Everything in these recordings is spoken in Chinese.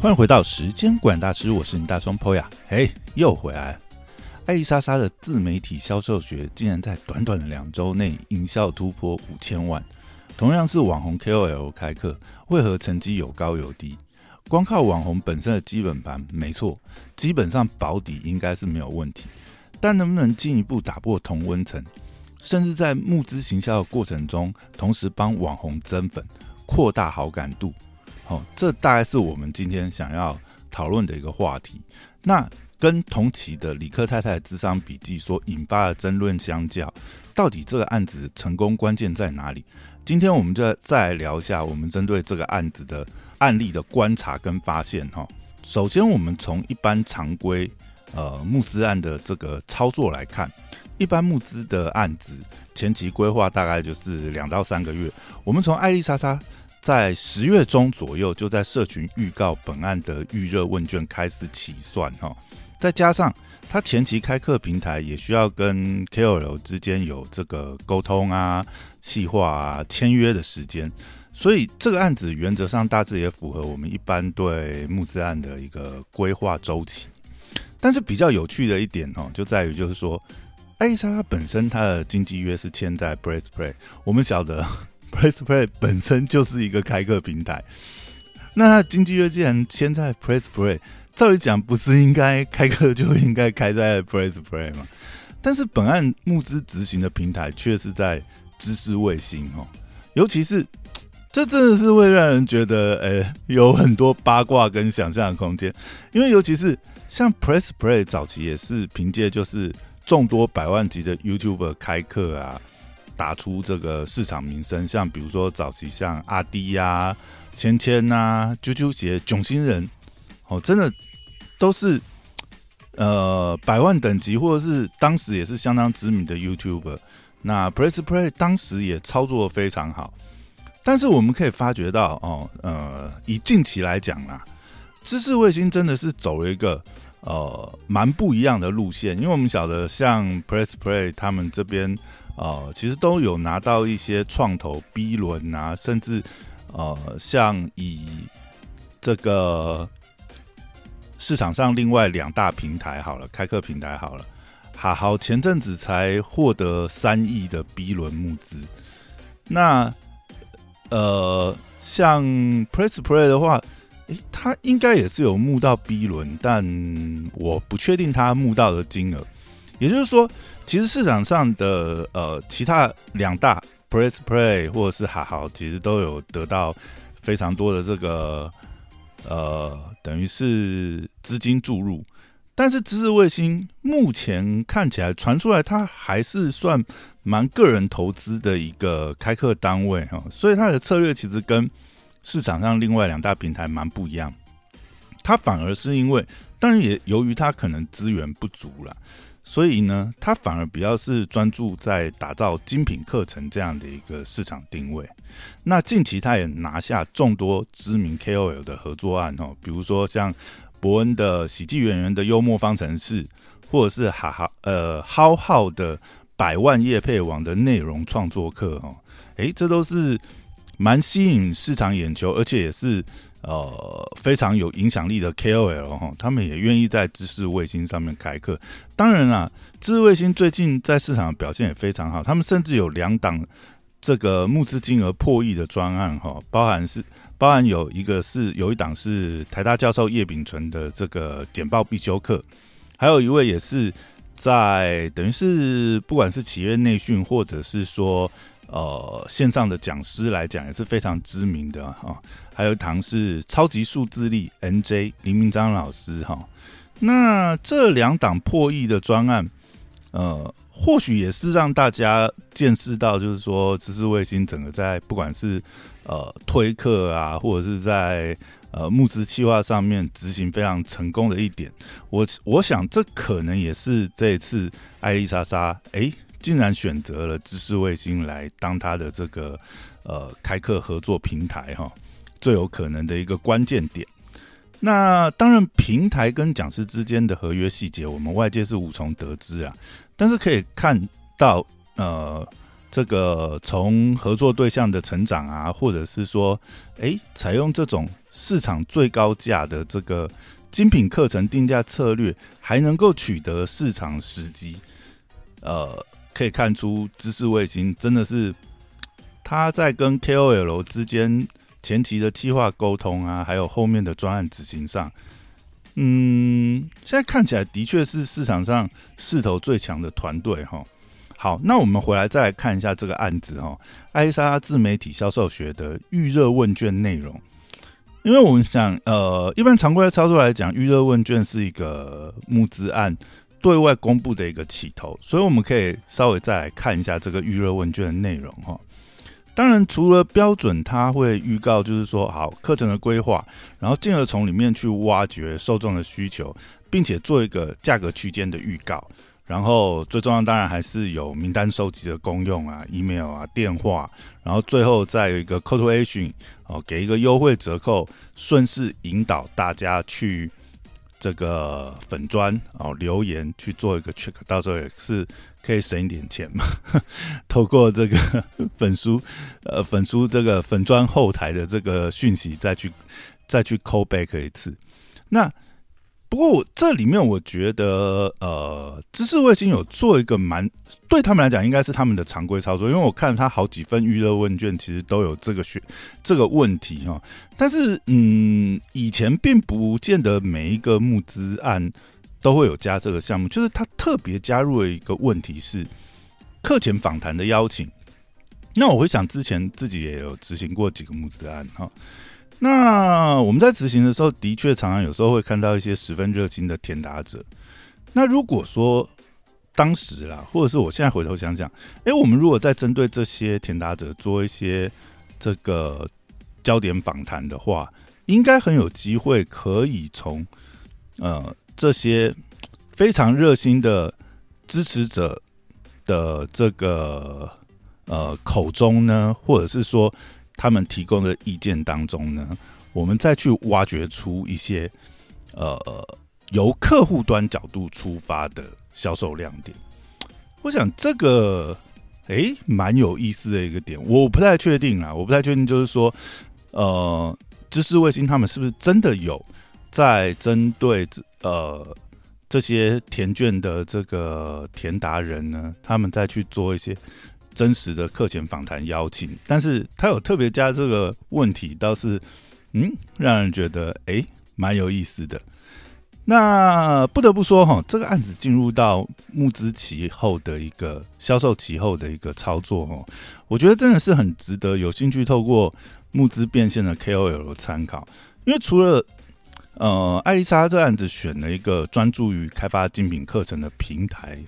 欢迎回到时间管大师，我是你大双 Po 呀，嘿，又回来了。艾丽莎莎的自媒体销售学竟然在短短的两周内营销突破五千万。同样是网红 KOL 开课，为何成绩有高有低？光靠网红本身的基本盘，没错，基本上保底应该是没有问题。但能不能进一步打破同温层，甚至在募资行销的过程中，同时帮网红增粉，扩大好感度？哦，这大概是我们今天想要讨论的一个话题。那跟同期的李克太太的智商笔记所引发的争论相较，到底这个案子成功关键在哪里？今天我们就再来聊一下我们针对这个案子的案例的观察跟发现。哈，首先我们从一般常规呃募资案的这个操作来看，一般募资的案子前期规划大概就是两到三个月。我们从艾丽莎莎。在十月中左右，就在社群预告本案的预热问卷开始起算哈，再加上他前期开课平台也需要跟 KOL 之间有这个沟通啊、细化啊、签约的时间，所以这个案子原则上大致也符合我们一般对募资案的一个规划周期。但是比较有趣的一点哈，就在于就是说，艾丽莎本身她的经纪约是签在 Braceplay，我们晓得。Press Play 本身就是一个开课平台，那经济约既然签在 Press Play，照理讲不是应该开课就应该开在 Press Play 吗？但是本案募资执行的平台却是在知识卫星哦，尤其是这真的是会让人觉得，诶，有很多八卦跟想象的空间，因为尤其是像 Press Play 早期也是凭借就是众多百万级的 YouTuber 开课啊。打出这个市场名声，像比如说早期像阿迪呀、芊芊呐、啾啾鞋、囧星人，哦，真的都是呃百万等级，或者是当时也是相当知名的 YouTuber。那 Press Play 当时也操作非常好，但是我们可以发觉到哦，呃，以近期来讲啦，知识卫星真的是走了一个呃蛮不一样的路线，因为我们晓得像 Press Play 他们这边。呃，其实都有拿到一些创投 B 轮啊，甚至呃，像以这个市场上另外两大平台好了，开课平台好了，好好前阵子才获得三亿的 B 轮募资。那呃，像 Press Play 的话，诶，他应该也是有募到 B 轮，但我不确定他募到的金额。也就是说，其实市场上的呃其他两大 Press Play 或者是哈好，其实都有得到非常多的这个呃等于是资金注入，但是知识卫星目前看起来传出来，它还是算蛮个人投资的一个开课单位哈，所以它的策略其实跟市场上另外两大平台蛮不一样，它反而是因为，当然也由于它可能资源不足了。所以呢，他反而比较是专注在打造精品课程这样的一个市场定位。那近期他也拿下众多知名 KOL 的合作案哦，比如说像伯恩的喜剧演员的幽默方程式，或者是哈哈呃浩浩的百万叶配网的内容创作课哦，诶，这都是蛮吸引市场眼球，而且也是。呃，非常有影响力的 KOL 哈，他们也愿意在知识卫星上面开课。当然啦，知识卫星最近在市场表现也非常好，他们甚至有两档这个募资金额破亿的专案哈，包含是包含有一个是有一档是台大教授叶秉纯的这个简报必修课，还有一位也是在等于是不管是企业内训或者是说。呃，线上的讲师来讲也是非常知名的哈，还有一堂是超级数字力 NJ 林明章老师哈。那这两档破亿的专案，呃，或许也是让大家见识到，就是说知识卫星整个在不管是呃推课啊，或者是在呃募资计划上面执行非常成功的一点。我我想这可能也是这一次艾丽莎莎哎。竟然选择了知识卫星来当他的这个呃开课合作平台哈，最有可能的一个关键点。那当然，平台跟讲师之间的合约细节，我们外界是无从得知啊。但是可以看到，呃，这个从合作对象的成长啊，或者是说，哎，采用这种市场最高价的这个精品课程定价策略，还能够取得市场时机，呃，可以看出知识卫星真的是他在跟 KOL 之间前期的计划沟通啊，还有后面的专案执行上，嗯，现在看起来的确是市场上势头最强的团队哈。好，那我们回来再来看一下这个案子哈，艾莎自媒体销售学的预热问卷内容。因为我们想，呃，一般常规的操作来讲，预热问卷是一个募资案对外公布的一个起头，所以我们可以稍微再来看一下这个预热问卷的内容哈。当然，除了标准，它会预告就是说，好课程的规划，然后进而从里面去挖掘受众的需求，并且做一个价格区间的预告。然后最重要当然还是有名单收集的功用啊，email 啊，电话，然后最后再有一个 call to action 哦，给一个优惠折扣，顺势引导大家去这个粉砖哦留言去做一个 check，到时候也是可以省一点钱嘛。透过这个粉书呃粉书这个粉砖后台的这个讯息再去再去 call back 一次，那。不过我这里面我觉得，呃，知识卫星有做一个蛮对他们来讲，应该是他们的常规操作，因为我看他好几份预热问卷，其实都有这个选这个问题哈。但是，嗯，以前并不见得每一个募资案都会有加这个项目，就是他特别加入了一个问题是课前访谈的邀请。那我会想，之前自己也有执行过几个募资案哈。那我们在执行的时候，的确常常有时候会看到一些十分热心的填答者。那如果说当时啦，或者是我现在回头想想，哎，我们如果在针对这些填答者做一些这个焦点访谈的话，应该很有机会可以从呃这些非常热心的支持者的这个呃口中呢，或者是说。他们提供的意见当中呢，我们再去挖掘出一些呃由客户端角度出发的销售亮点。我想这个诶蛮有意思的一个点，我不太确定啊，我不太确定，就是说呃，知识卫星他们是不是真的有在针对呃这些填卷的这个填答人呢，他们再去做一些。真实的课前访谈邀请，但是他有特别加这个问题，倒是嗯，让人觉得哎，蛮有意思的。那不得不说哈，这个案子进入到募资期后的一个销售期后的一个操作哦，我觉得真的是很值得有兴趣透过募资变现的 KOL 参考，因为除了呃艾丽莎这案子选了一个专注于开发精品课程的平台。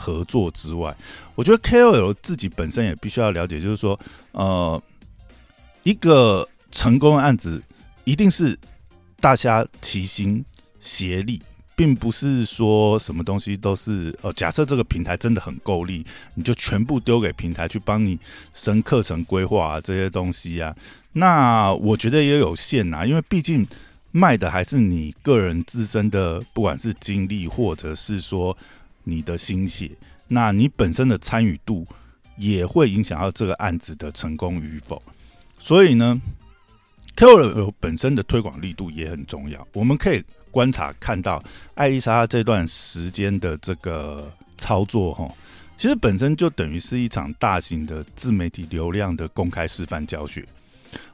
合作之外，我觉得 KOL 自己本身也必须要了解，就是说，呃，一个成功的案子一定是大家齐心协力，并不是说什么东西都是呃，假设这个平台真的很够力，你就全部丢给平台去帮你升课程规划啊这些东西啊，那我觉得也有限呐，因为毕竟卖的还是你个人自身的，不管是精力或者是说。你的心血，那你本身的参与度也会影响到这个案子的成功与否。所以呢，KOL 本身的推广力度也很重要。我们可以观察看到，艾丽莎这段时间的这个操作，哈，其实本身就等于是一场大型的自媒体流量的公开示范教学。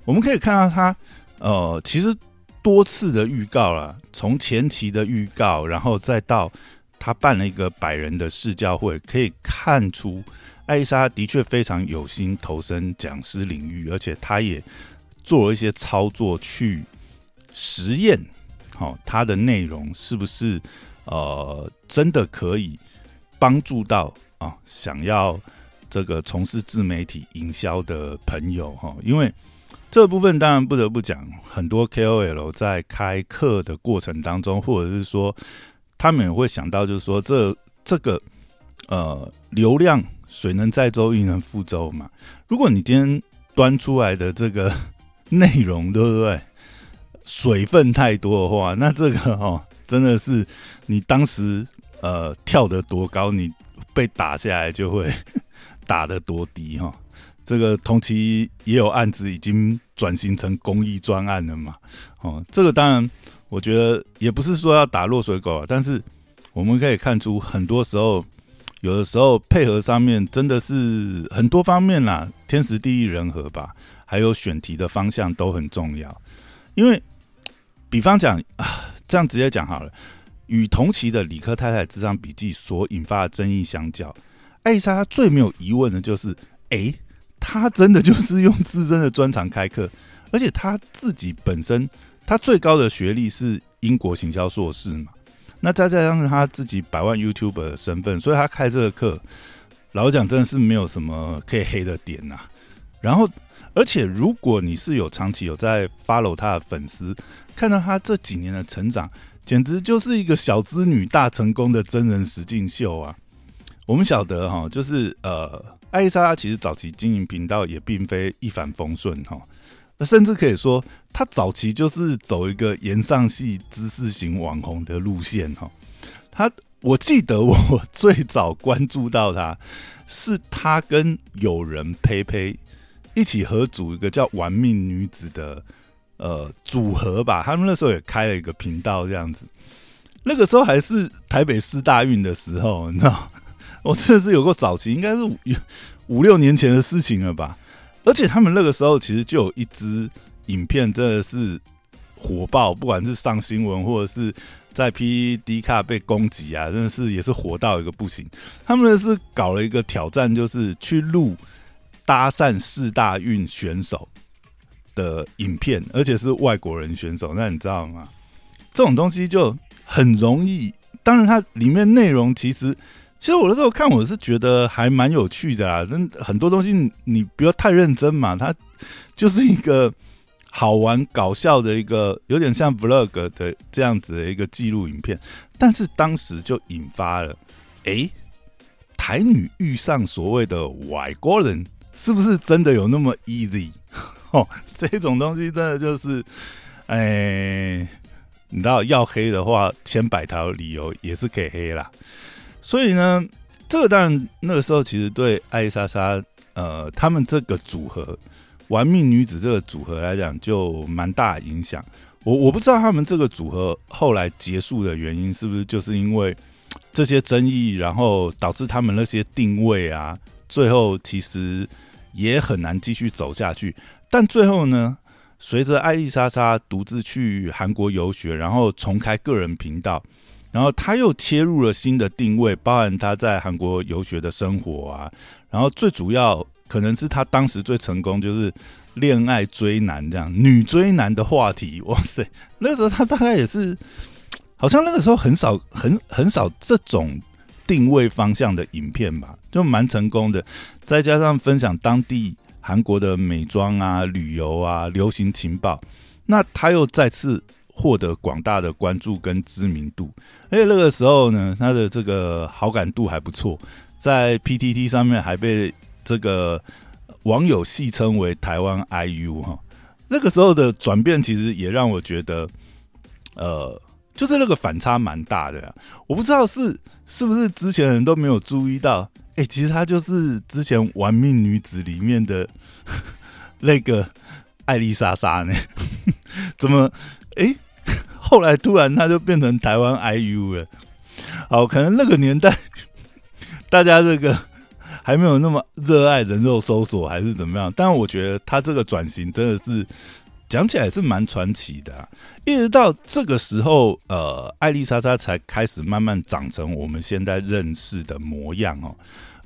我们可以看到，他呃，其实多次的预告了，从前期的预告，然后再到。他办了一个百人的试教会，可以看出艾莎的确非常有心投身讲师领域，而且他也做了一些操作去实验，好，他的内容是不是呃真的可以帮助到啊想要这个从事自媒体营销的朋友哈？因为这部分当然不得不讲，很多 KOL 在开课的过程当中，或者是说。他们也会想到，就是说，这这个呃流量水能载舟，亦能覆舟嘛。如果你今天端出来的这个 内容，对不对？水分太多的话，那这个哦，真的是你当时呃跳得多高，你被打下来就会 打得多低哈。这个同期也有案子已经转型成公益专案了嘛？哦，这个当然我觉得也不是说要打落水狗啊，但是我们可以看出很多时候。有的时候配合上面真的是很多方面啦，天时地利人和吧，还有选题的方向都很重要。因为，比方讲啊，这样直接讲好了，与同期的理科太太智商笔记所引发的争议相较，艾莎她最没有疑问的就是，哎，他真的就是用自身的专长开课，而且他自己本身他最高的学历是英国行销硕士嘛。那再加上他自己百万 YouTube 的身份，所以他开这个课，老讲真的是没有什么可以黑的点呐。然后，而且如果你是有长期有在 follow 他的粉丝，看到他这几年的成长，简直就是一个小资女大成功的真人实境秀啊！我们晓得哈，就是呃，艾丽莎其实早期经营频道也并非一帆风顺哈。甚至可以说，他早期就是走一个岩上系知识型网红的路线哈。他我记得我最早关注到他，是他跟友人呸呸一起合组一个叫“玩命女子”的呃组合吧。他们那时候也开了一个频道这样子。那个时候还是台北市大运的时候，你知道，我真的是有过早期，应该是五 五六年前的事情了吧。而且他们那个时候其实就有一支影片，真的是火爆，不管是上新闻或者是在 P D 卡被攻击啊，真的是也是火到一个不行。他们是搞了一个挑战，就是去录搭讪四大运选手的影片，而且是外国人选手。那你知道吗？这种东西就很容易，当然它里面内容其实。其实我那时候看，我是觉得还蛮有趣的啦。那很多东西你不要太认真嘛，它就是一个好玩搞笑的一个，有点像 vlog 的这样子的一个记录影片。但是当时就引发了，哎，台女遇上所谓的外国人，是不是真的有那么 easy？哦，这种东西真的就是，哎，你知道要黑的话，千百条理由也是可以黑啦。所以呢，这个当然那个时候其实对艾莎莎呃他们这个组合“玩命女子”这个组合来讲就蛮大影响。我我不知道他们这个组合后来结束的原因是不是就是因为这些争议，然后导致他们那些定位啊，最后其实也很难继续走下去。但最后呢，随着艾丽莎莎独自去韩国游学，然后重开个人频道。然后他又切入了新的定位，包含他在韩国游学的生活啊。然后最主要可能是他当时最成功就是恋爱追男这样 女追男的话题。哇塞，那时候他大概也是，好像那个时候很少很很少这种定位方向的影片吧，就蛮成功的。再加上分享当地韩国的美妆啊、旅游啊、流行情报，那他又再次。获得广大的关注跟知名度，而且那个时候呢，他的这个好感度还不错，在 PTT 上面还被这个网友戏称为台湾 IU 哈。那个时候的转变其实也让我觉得，呃，就是那个反差蛮大的。我不知道是是不是之前人都没有注意到，哎，其实他就是之前《玩命女子》里面的 那个艾丽莎莎呢？怎么？哎？后来突然他就变成台湾 IU 了，好，可能那个年代大家这个还没有那么热爱人肉搜索还是怎么样，但我觉得他这个转型真的是讲起来是蛮传奇的，一直到这个时候，呃，艾丽莎莎才开始慢慢长成我们现在认识的模样哦。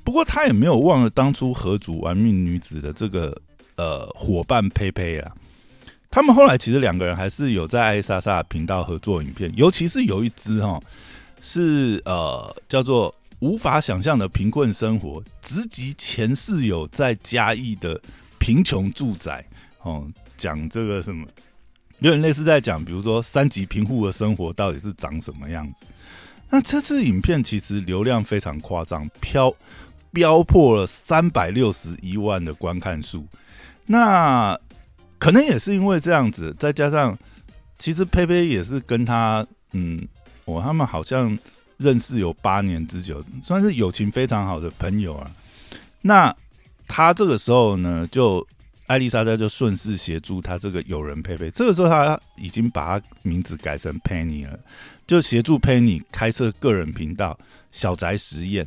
不过他也没有忘了当初合组玩命女子的这个呃伙伴佩佩啊。他们后来其实两个人还是有在艾莎莎频道合作影片，尤其是有一支哈，是呃叫做无法想象的贫困生活，直击前室友在嘉义的贫穷住宅哦，讲这个什么，有点类似在讲，比如说三级贫户的生活到底是长什么样子。那这支影片其实流量非常夸张，飘飙破了三百六十一万的观看数，那。可能也是因为这样子，再加上其实佩佩也是跟他，嗯，我他们好像认识有八年之久，算是友情非常好的朋友啊。那他这个时候呢，就艾丽莎莎就顺势协助他这个友人佩佩。这个时候他已经把他名字改成 Penny 了，就协助 Penny 开设个人频道“小宅实验”，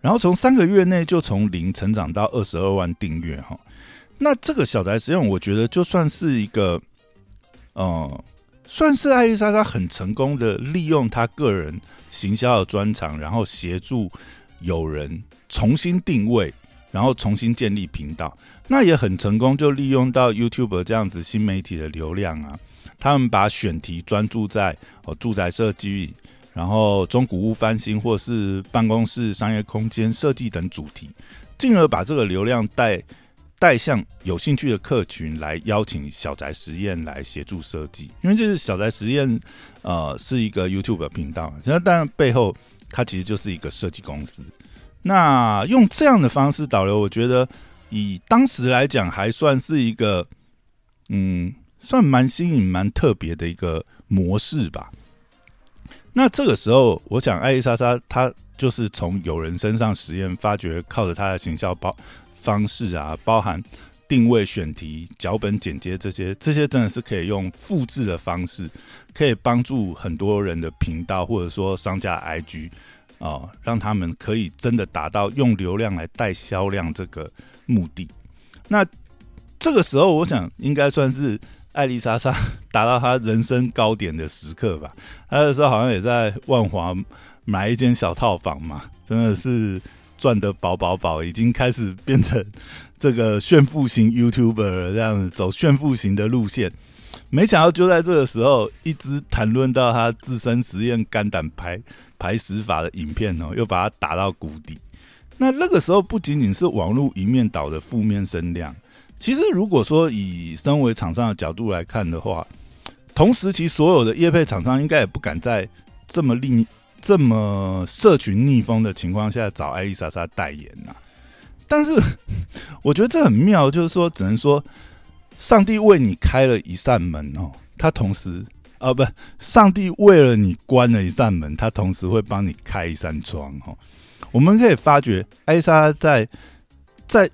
然后从三个月内就从零成长到二十二万订阅哈。那这个小宅实验，我觉得就算是一个，呃，算是艾丽莎莎很成功的利用她个人行销的专长，然后协助有人重新定位。然后重新建立频道，那也很成功，就利用到 YouTube 这样子新媒体的流量啊。他们把选题专注在哦住宅设计，然后中古屋翻新，或是办公室商业空间设计等主题，进而把这个流量带带向有兴趣的客群，来邀请小宅实验来协助设计。因为这是小宅实验，呃，是一个 YouTube 频道，那当然背后它其实就是一个设计公司。那用这样的方式导流，我觉得以当时来讲，还算是一个嗯，算蛮新颖、蛮特别的一个模式吧。那这个时候，我想艾丽莎莎她就是从有人身上实验，发觉靠着她的行销包方式啊，包含定位、选题、脚本剪接这些，这些真的是可以用复制的方式，可以帮助很多人的频道或者说商家 IG。哦，让他们可以真的达到用流量来带销量这个目的。那这个时候，我想应该算是艾丽莎莎达到她人生高点的时刻吧。她那时候好像也在万华买一间小套房嘛，真的是赚得饱饱饱，已经开始变成这个炫富型 YouTuber 这样子走炫富型的路线。没想到就在这个时候，一直谈论到他自身实验肝胆排排石法的影片哦，又把他打到谷底。那那个时候不仅仅是网络一面倒的负面声量，其实如果说以身为厂商的角度来看的话，同时期所有的业配厂商应该也不敢在这么逆、这么社群逆风的情况下找艾丽莎莎代言呐。但是 我觉得这很妙，就是说，只能说。上帝为你开了一扇门哦，他同时啊，不，上帝为了你关了一扇门，他同时会帮你开一扇窗哦。我们可以发觉，艾莎在在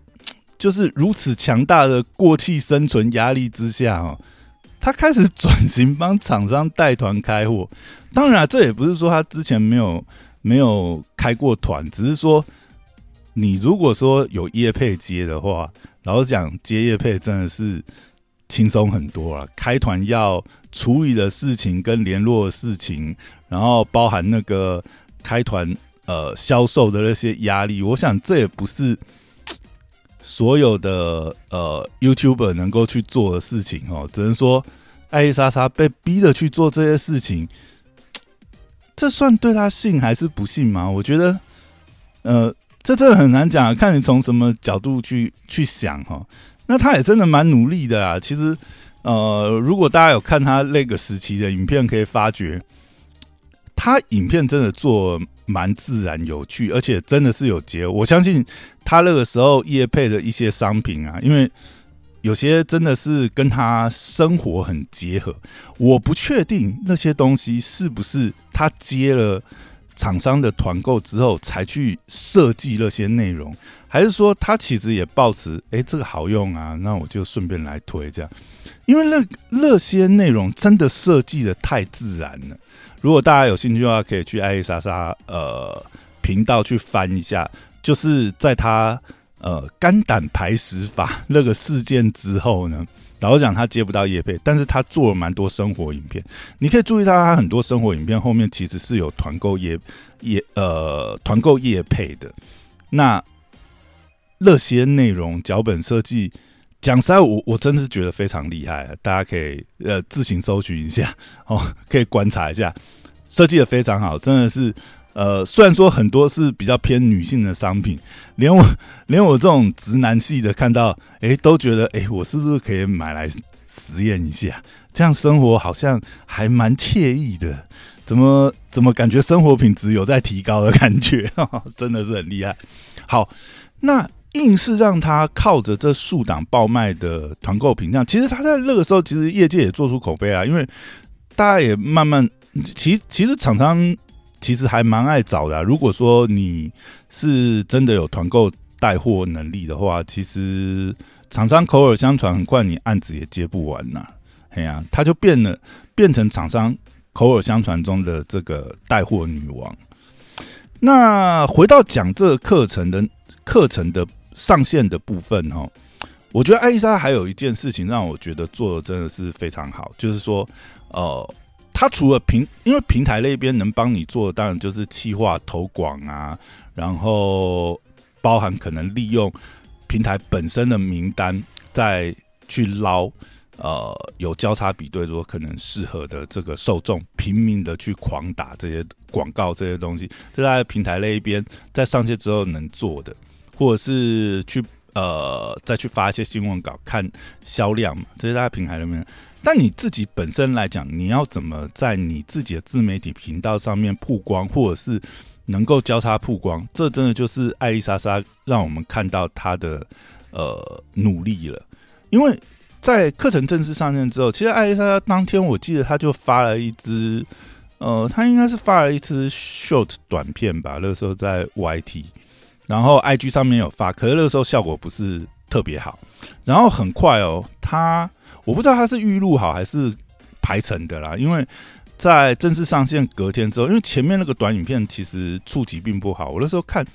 就是如此强大的过气生存压力之下哦，他开始转型帮厂商带团开货。当然，这也不是说他之前没有没有开过团，只是说你如果说有业配接的话。老实讲，接业配真的是轻松很多了。开团要处理的事情跟联络的事情，然后包含那个开团呃销售的那些压力，我想这也不是所有的呃 YouTuber 能够去做的事情哦。只能说艾丽莎莎被逼着去做这些事情，这算对他信还是不信吗？我觉得，呃。这真的很难讲，看你从什么角度去去想哈。那他也真的蛮努力的啊。其实，呃，如果大家有看他那个时期的影片，可以发觉他影片真的做蛮自然、有趣，而且真的是有结。我相信他那个时候业配的一些商品啊，因为有些真的是跟他生活很结合。我不确定那些东西是不是他接了。厂商的团购之后才去设计那些内容，还是说他其实也抱持哎这个好用啊，那我就顺便来推这样，因为那那些内容真的设计的太自然了。如果大家有兴趣的话，可以去艾丽莎莎呃频道去翻一下，就是在他呃肝胆排石法那个事件之后呢。老实讲，他接不到叶配，但是他做了蛮多生活影片。你可以注意到，他很多生活影片后面其实是有团购业业呃团购业配的。那那些内容脚本设计，讲实在，我我真的是觉得非常厉害，大家可以呃自行搜寻一下 哦，可以观察一下，设计的非常好，真的是。呃，虽然说很多是比较偏女性的商品，连我 连我这种直男系的看到，哎，都觉得，哎，我是不是可以买来实验一下？这样生活好像还蛮惬意的，怎么怎么感觉生活品质有在提高的感觉？真的是很厉害。好，那硬是让他靠着这数档爆卖的团购品，这样其实他在那个时候，其实业界也做出口碑啊，因为大家也慢慢，其其实厂商。其实还蛮爱找的。如果说你是真的有团购带货能力的话，其实厂商口耳相传，很快你案子也接不完呐。哎呀，他就变了，变成厂商口耳相传中的这个带货女王。那回到讲这个课程的课程的上线的部分哈，我觉得艾丽莎还有一件事情让我觉得做的真的是非常好，就是说，呃，他除了平，因为平台那边能帮你做的，当然就是企划投广啊，然后包含可能利用平台本身的名单再去捞。呃，有交叉比对，说可能适合的这个受众，拼命的去狂打这些广告这些东西，这在平台那一边在上线之后能做的，或者是去呃再去发一些新闻稿看销量嘛，这些在平台里面。但你自己本身来讲，你要怎么在你自己的自媒体频道上面曝光，或者是能够交叉曝光，这真的就是艾丽莎莎让我们看到她的呃努力了，因为。在课程正式上线之后，其实艾丽莎莎当天我记得她就发了一支，呃，她应该是发了一支 short 短片吧，那个时候在 YT，然后 IG 上面有发，可是那个时候效果不是特别好，然后很快哦，他我不知道他是预录好还是排成的啦，因为。在正式上线隔天之后，因为前面那个短影片其实触及并不好，我那时候看，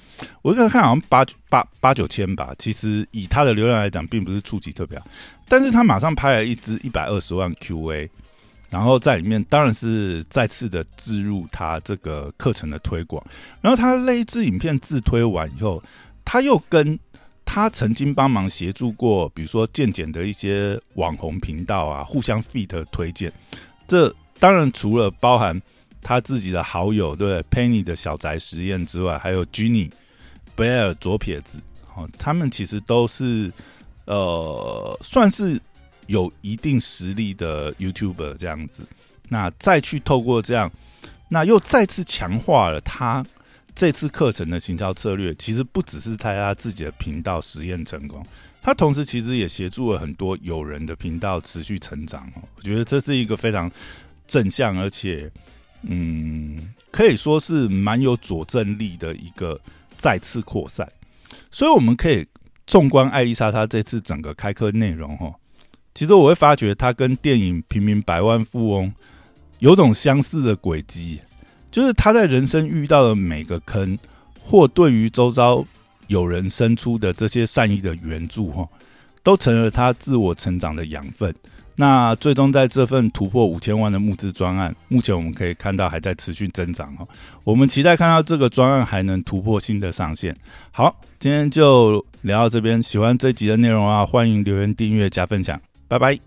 我一开始看好像八八八九千吧，其实以它的流量来讲，并不是触及特别好。但是他马上拍了一支一百二十万 QA，然后在里面当然是再次的置入他这个课程的推广。然后他那一支影片自推完以后，他又跟他曾经帮忙协助过，比如说健检的一些网红频道啊，互相 fit 推荐这。当然，除了包含他自己的好友，对 Penny 的小宅实验之外，还有 Jenny、贝尔左撇子，哦，他们其实都是呃，算是有一定实力的 YouTuber 这样子。那再去透过这样，那又再次强化了他这次课程的行销策略。其实不只是在他自己的频道实验成功，他同时其实也协助了很多友人的频道持续成长。哦，我觉得这是一个非常。正向，而且，嗯，可以说是蛮有佐证力的一个再次扩散。所以，我们可以纵观艾丽莎她这次整个开课内容，哦，其实我会发觉他跟电影《平民百万富翁》有种相似的轨迹，就是他在人生遇到的每个坑，或对于周遭有人伸出的这些善意的援助，哈，都成了他自我成长的养分。那最终在这份突破五千万的募资专案，目前我们可以看到还在持续增长哈。我们期待看到这个专案还能突破新的上限。好，今天就聊到这边。喜欢这集的内容啊，欢迎留言、订阅、加分享。Bye bye.